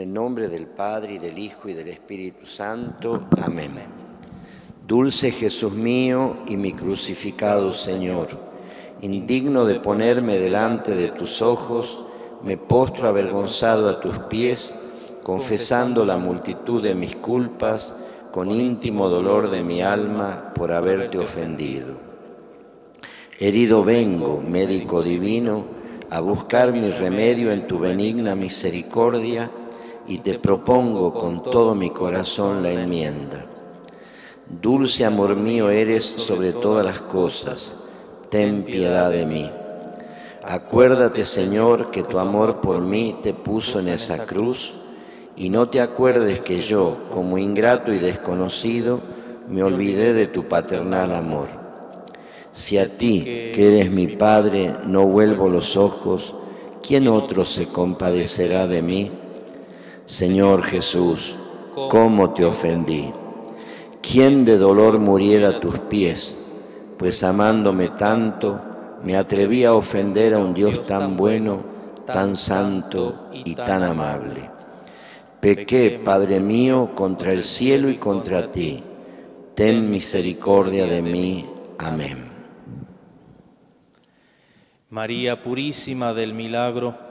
el nombre del Padre y del Hijo y del Espíritu Santo. Amén. Dulce Jesús mío y mi crucificado Señor, indigno de ponerme delante de tus ojos, me postro avergonzado a tus pies, confesando la multitud de mis culpas, con íntimo dolor de mi alma por haberte ofendido. Herido vengo, médico divino, a buscar mi remedio en tu benigna misericordia y te propongo con todo mi corazón la enmienda. Dulce amor mío eres sobre todas las cosas, ten piedad de mí. Acuérdate, Señor, que tu amor por mí te puso en esa cruz, y no te acuerdes que yo, como ingrato y desconocido, me olvidé de tu paternal amor. Si a ti, que eres mi Padre, no vuelvo los ojos, ¿quién otro se compadecerá de mí? Señor Jesús, ¿cómo te ofendí? ¿Quién de dolor muriera a tus pies? Pues amándome tanto, me atreví a ofender a un Dios tan bueno, tan santo y tan amable. Pequé, Padre mío, contra el cielo y contra ti. Ten misericordia de mí. Amén. María Purísima del Milagro,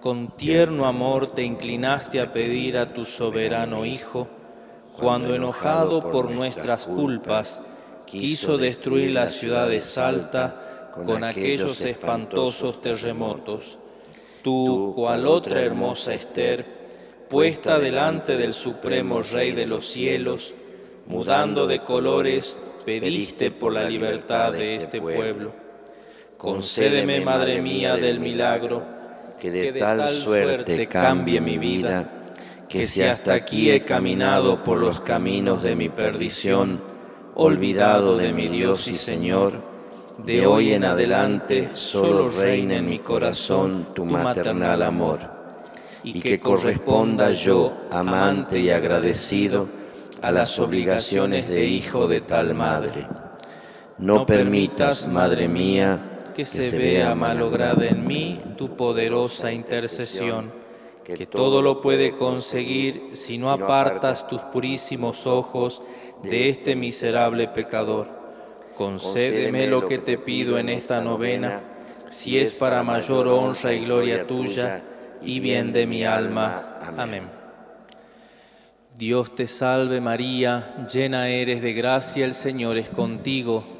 con tierno amor te inclinaste a pedir a tu soberano Hijo, cuando enojado por nuestras culpas, quiso destruir la ciudad de Salta con aquellos espantosos terremotos. Tú, cual otra hermosa Esther, puesta delante del Supremo Rey de los cielos, mudando de colores, pediste por la libertad de este pueblo. Concédeme, Madre mía del milagro, que de tal suerte cambie mi vida, que si hasta aquí he caminado por los caminos de mi perdición, olvidado de mi Dios y Señor, de hoy en adelante solo reine en mi corazón tu maternal amor, y que corresponda yo, amante y agradecido, a las obligaciones de hijo de tal madre. No permitas, Madre mía, que se vea malograda en mí tu poderosa intercesión, que todo lo puede conseguir si no apartas tus purísimos ojos de este miserable pecador. Concédeme lo que te pido en esta novena, si es para mayor honra y gloria tuya y bien de mi alma. Amén. Dios te salve María, llena eres de gracia, el Señor es contigo.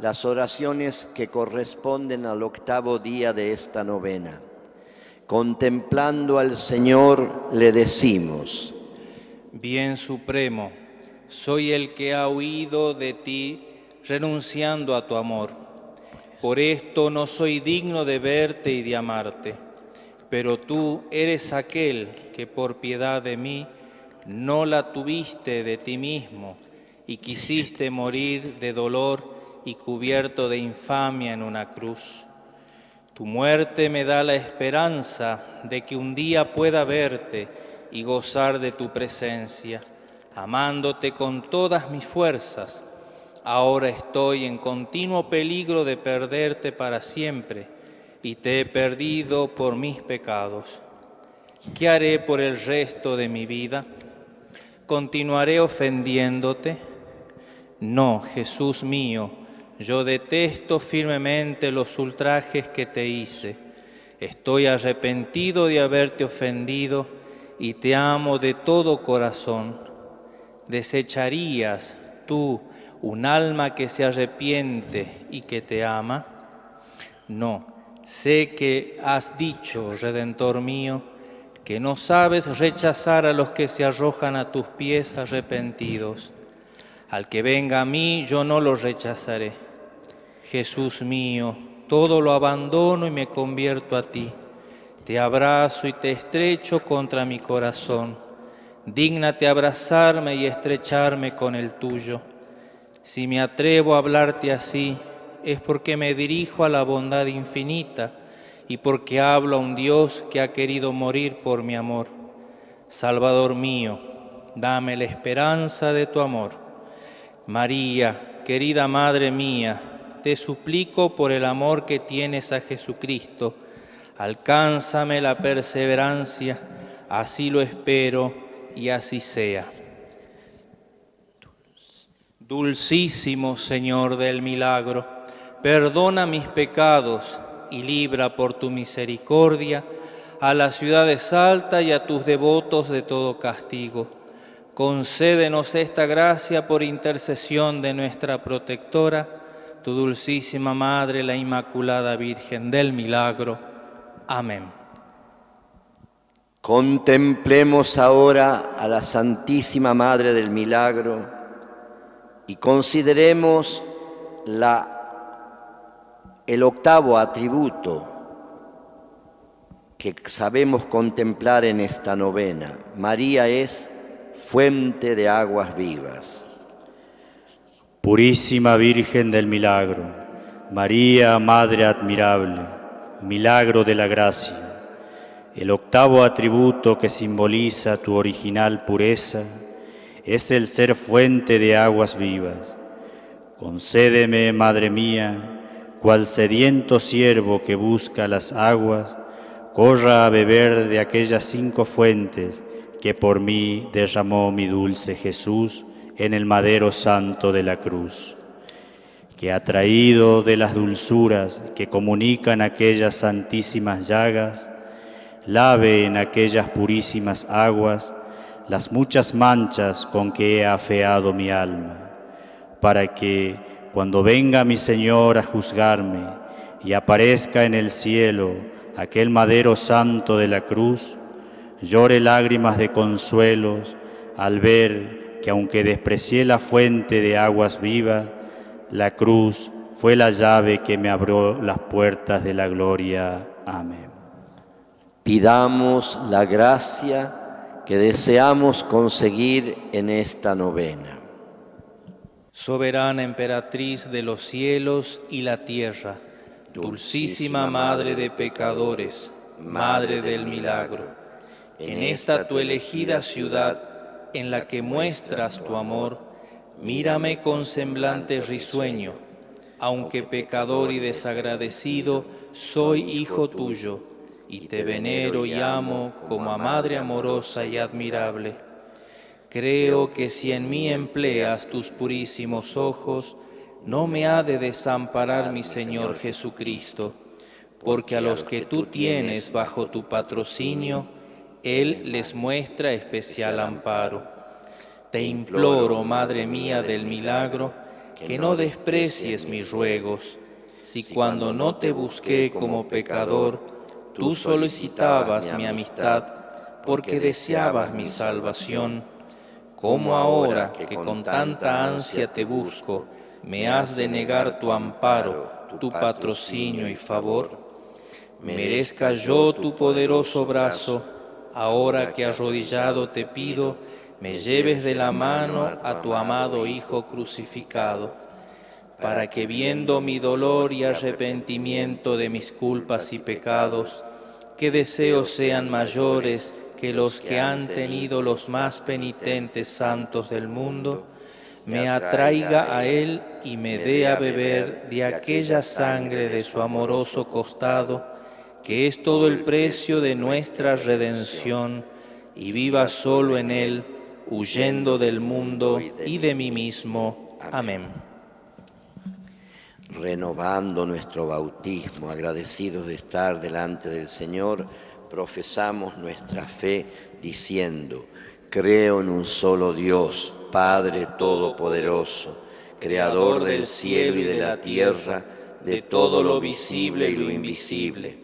las oraciones que corresponden al octavo día de esta novena. Contemplando al Señor le decimos, Bien Supremo, soy el que ha huido de ti renunciando a tu amor. Por esto no soy digno de verte y de amarte, pero tú eres aquel que por piedad de mí no la tuviste de ti mismo y quisiste morir de dolor y cubierto de infamia en una cruz. Tu muerte me da la esperanza de que un día pueda verte y gozar de tu presencia, amándote con todas mis fuerzas. Ahora estoy en continuo peligro de perderte para siempre y te he perdido por mis pecados. ¿Qué haré por el resto de mi vida? ¿Continuaré ofendiéndote? No, Jesús mío yo detesto firmemente los ultrajes que te hice. Estoy arrepentido de haberte ofendido y te amo de todo corazón. ¿Desecharías tú un alma que se arrepiente y que te ama? No, sé que has dicho, Redentor mío, que no sabes rechazar a los que se arrojan a tus pies arrepentidos. Al que venga a mí, yo no lo rechazaré. Jesús mío, todo lo abandono y me convierto a ti. Te abrazo y te estrecho contra mi corazón. Dígnate abrazarme y estrecharme con el tuyo. Si me atrevo a hablarte así, es porque me dirijo a la bondad infinita y porque hablo a un Dios que ha querido morir por mi amor. Salvador mío, dame la esperanza de tu amor. María, querida Madre mía, te suplico por el amor que tienes a Jesucristo, alcánzame la perseverancia, así lo espero y así sea. Dulcísimo Señor del milagro, perdona mis pecados y libra por tu misericordia a la ciudad de Salta y a tus devotos de todo castigo. Concédenos esta gracia por intercesión de nuestra protectora, tu dulcísima Madre, la Inmaculada Virgen del Milagro. Amén. Contemplemos ahora a la Santísima Madre del Milagro y consideremos la, el octavo atributo que sabemos contemplar en esta novena. María es fuente de aguas vivas. Purísima Virgen del Milagro, María, Madre admirable, milagro de la gracia, el octavo atributo que simboliza tu original pureza es el ser fuente de aguas vivas. Concédeme, Madre mía, cual sediento siervo que busca las aguas, corra a beber de aquellas cinco fuentes que por mí derramó mi dulce Jesús, en el madero santo de la cruz, que ha traído de las dulzuras que comunican aquellas santísimas llagas, lave en aquellas purísimas aguas las muchas manchas con que he afeado mi alma, para que cuando venga mi Señor a juzgarme y aparezca en el cielo aquel madero santo de la cruz, llore lágrimas de consuelos al ver que aunque desprecié la fuente de aguas vivas, la cruz fue la llave que me abrió las puertas de la gloria. Amén. Pidamos la gracia que deseamos conseguir en esta novena. Soberana emperatriz de los cielos y la tierra, dulcísima madre de pecadores, madre del milagro, en esta tu elegida ciudad, en la que muestras tu amor, mírame con semblante risueño, aunque pecador y desagradecido, soy hijo tuyo, y te venero y amo como a madre amorosa y admirable. Creo que si en mí empleas tus purísimos ojos, no me ha de desamparar mi Señor Jesucristo, porque a los que tú tienes bajo tu patrocinio, él les muestra especial amparo. Te imploro, Madre mía del milagro, que no desprecies mis ruegos. Si cuando no te busqué como pecador, tú solicitabas mi amistad porque deseabas mi salvación, como ahora que con tanta ansia te busco, me has de negar tu amparo, tu patrocinio y favor? Merezca yo tu poderoso brazo ahora que arrodillado te pido, me lleves de la mano a tu amado Hijo crucificado, para que viendo mi dolor y arrepentimiento de mis culpas y pecados, que deseos sean mayores que los que han tenido los más penitentes santos del mundo, me atraiga a Él y me dé a beber de aquella sangre de su amoroso costado, que es todo el precio de nuestra redención, y viva solo en Él, huyendo del mundo y de mí mismo. Amén. Renovando nuestro bautismo, agradecidos de estar delante del Señor, profesamos nuestra fe diciendo, creo en un solo Dios Padre Todopoderoso, Creador del cielo y de la tierra, de todo lo visible y lo invisible.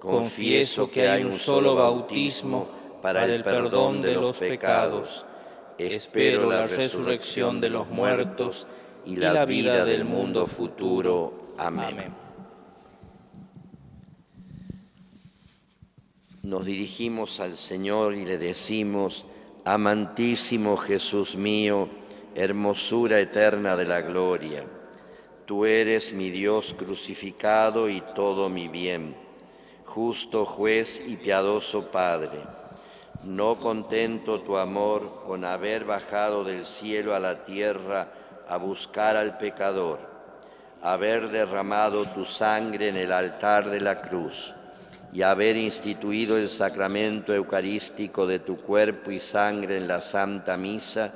confieso que hay un solo bautismo para el perdón de los pecados. Espero la resurrección de los muertos y la vida del mundo futuro. Amén. Nos dirigimos al Señor y le decimos, amantísimo Jesús mío, hermosura eterna de la gloria, tú eres mi Dios crucificado y todo mi bien justo juez y piadoso Padre, no contento tu amor con haber bajado del cielo a la tierra a buscar al pecador, haber derramado tu sangre en el altar de la cruz y haber instituido el sacramento eucarístico de tu cuerpo y sangre en la Santa Misa,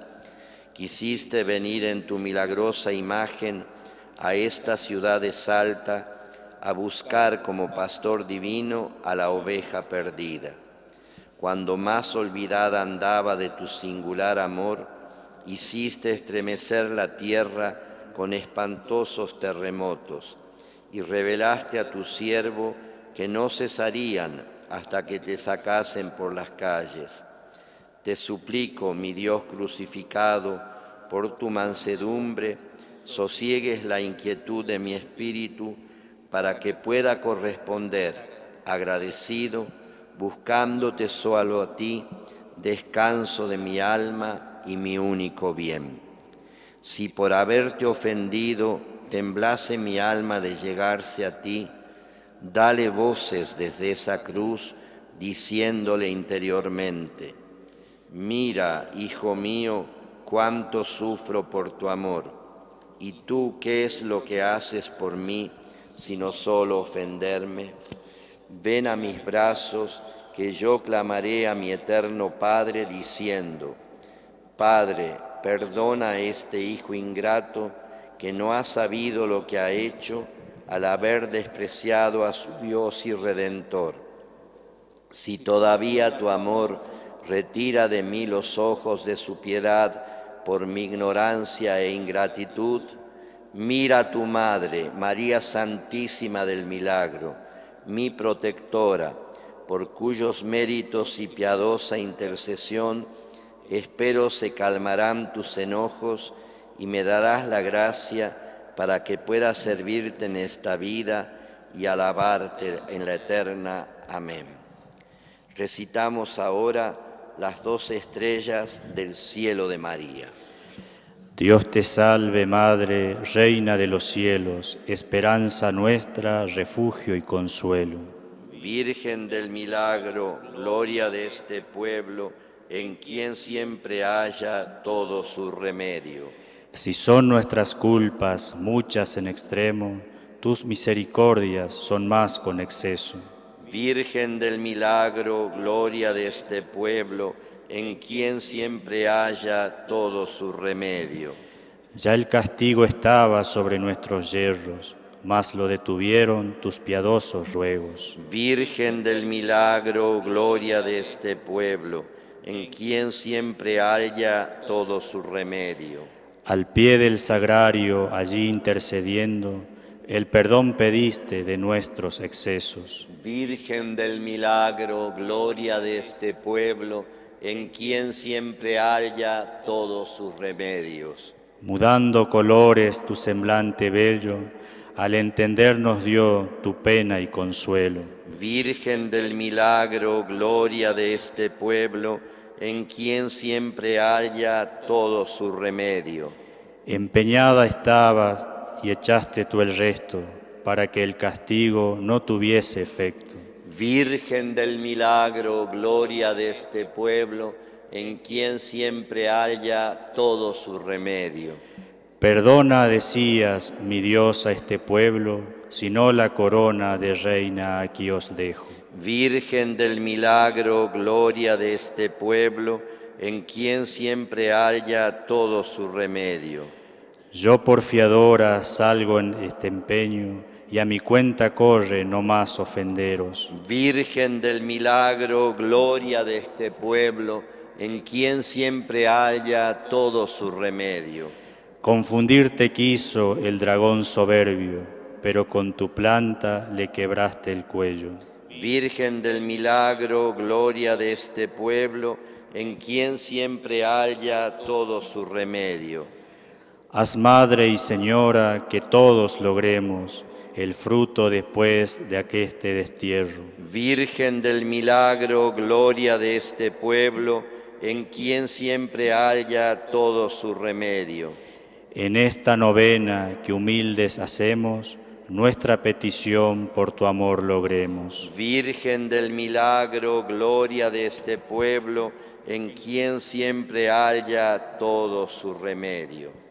quisiste venir en tu milagrosa imagen a esta ciudad de Salta, a buscar como pastor divino a la oveja perdida. Cuando más olvidada andaba de tu singular amor, hiciste estremecer la tierra con espantosos terremotos y revelaste a tu siervo que no cesarían hasta que te sacasen por las calles. Te suplico, mi Dios crucificado, por tu mansedumbre, sosiegues la inquietud de mi espíritu, para que pueda corresponder agradecido, buscándote solo a ti, descanso de mi alma y mi único bien. Si por haberte ofendido temblase mi alma de llegarse a ti, dale voces desde esa cruz, diciéndole interiormente, mira, hijo mío, cuánto sufro por tu amor, y tú qué es lo que haces por mí, sino solo ofenderme. Ven a mis brazos, que yo clamaré a mi eterno Padre diciendo, Padre, perdona a este hijo ingrato que no ha sabido lo que ha hecho al haber despreciado a su Dios y Redentor. Si todavía tu amor retira de mí los ojos de su piedad por mi ignorancia e ingratitud, Mira a tu Madre, María Santísima del Milagro, mi protectora, por cuyos méritos y piadosa intercesión espero se calmarán tus enojos y me darás la gracia para que pueda servirte en esta vida y alabarte en la eterna. Amén. Recitamos ahora las dos estrellas del cielo de María. Dios te salve Madre, Reina de los cielos, esperanza nuestra, refugio y consuelo. Virgen del milagro, gloria de este pueblo, en quien siempre haya todo su remedio. Si son nuestras culpas muchas en extremo, tus misericordias son más con exceso. Virgen del milagro, gloria de este pueblo, en quien siempre haya todo su remedio. Ya el castigo estaba sobre nuestros yerros, mas lo detuvieron tus piadosos ruegos. Virgen del milagro, gloria de este pueblo, en quien siempre haya todo su remedio. Al pie del sagrario, allí intercediendo, el perdón pediste de nuestros excesos. Virgen del milagro, gloria de este pueblo, en quien siempre haya todos sus remedios. Mudando colores tu semblante bello, al entendernos dio tu pena y consuelo. Virgen del milagro, gloria de este pueblo, en quien siempre haya todo su remedio. Empeñada estabas y echaste tú el resto para que el castigo no tuviese efecto. Virgen del milagro, gloria de este pueblo, en quien siempre haya todo su remedio. Perdona, decías, mi Dios, a este pueblo, si no la corona de reina aquí os dejo. Virgen del milagro, gloria de este pueblo, en quien siempre haya todo su remedio. Yo por fiadora salgo en este empeño y a mi cuenta corre no más ofenderos. Virgen del milagro, gloria de este pueblo, en quien siempre haya todo su remedio. Confundirte quiso el dragón soberbio, pero con tu planta le quebraste el cuello. Virgen del milagro, gloria de este pueblo, en quien siempre haya todo su remedio. Haz Madre y Señora que todos logremos el fruto después de aqueste destierro. Virgen del milagro, gloria de este pueblo, en quien siempre haya todo su remedio. En esta novena que humildes hacemos, nuestra petición por tu amor logremos. Virgen del milagro, gloria de este pueblo, en quien siempre haya todo su remedio.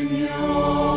Señor.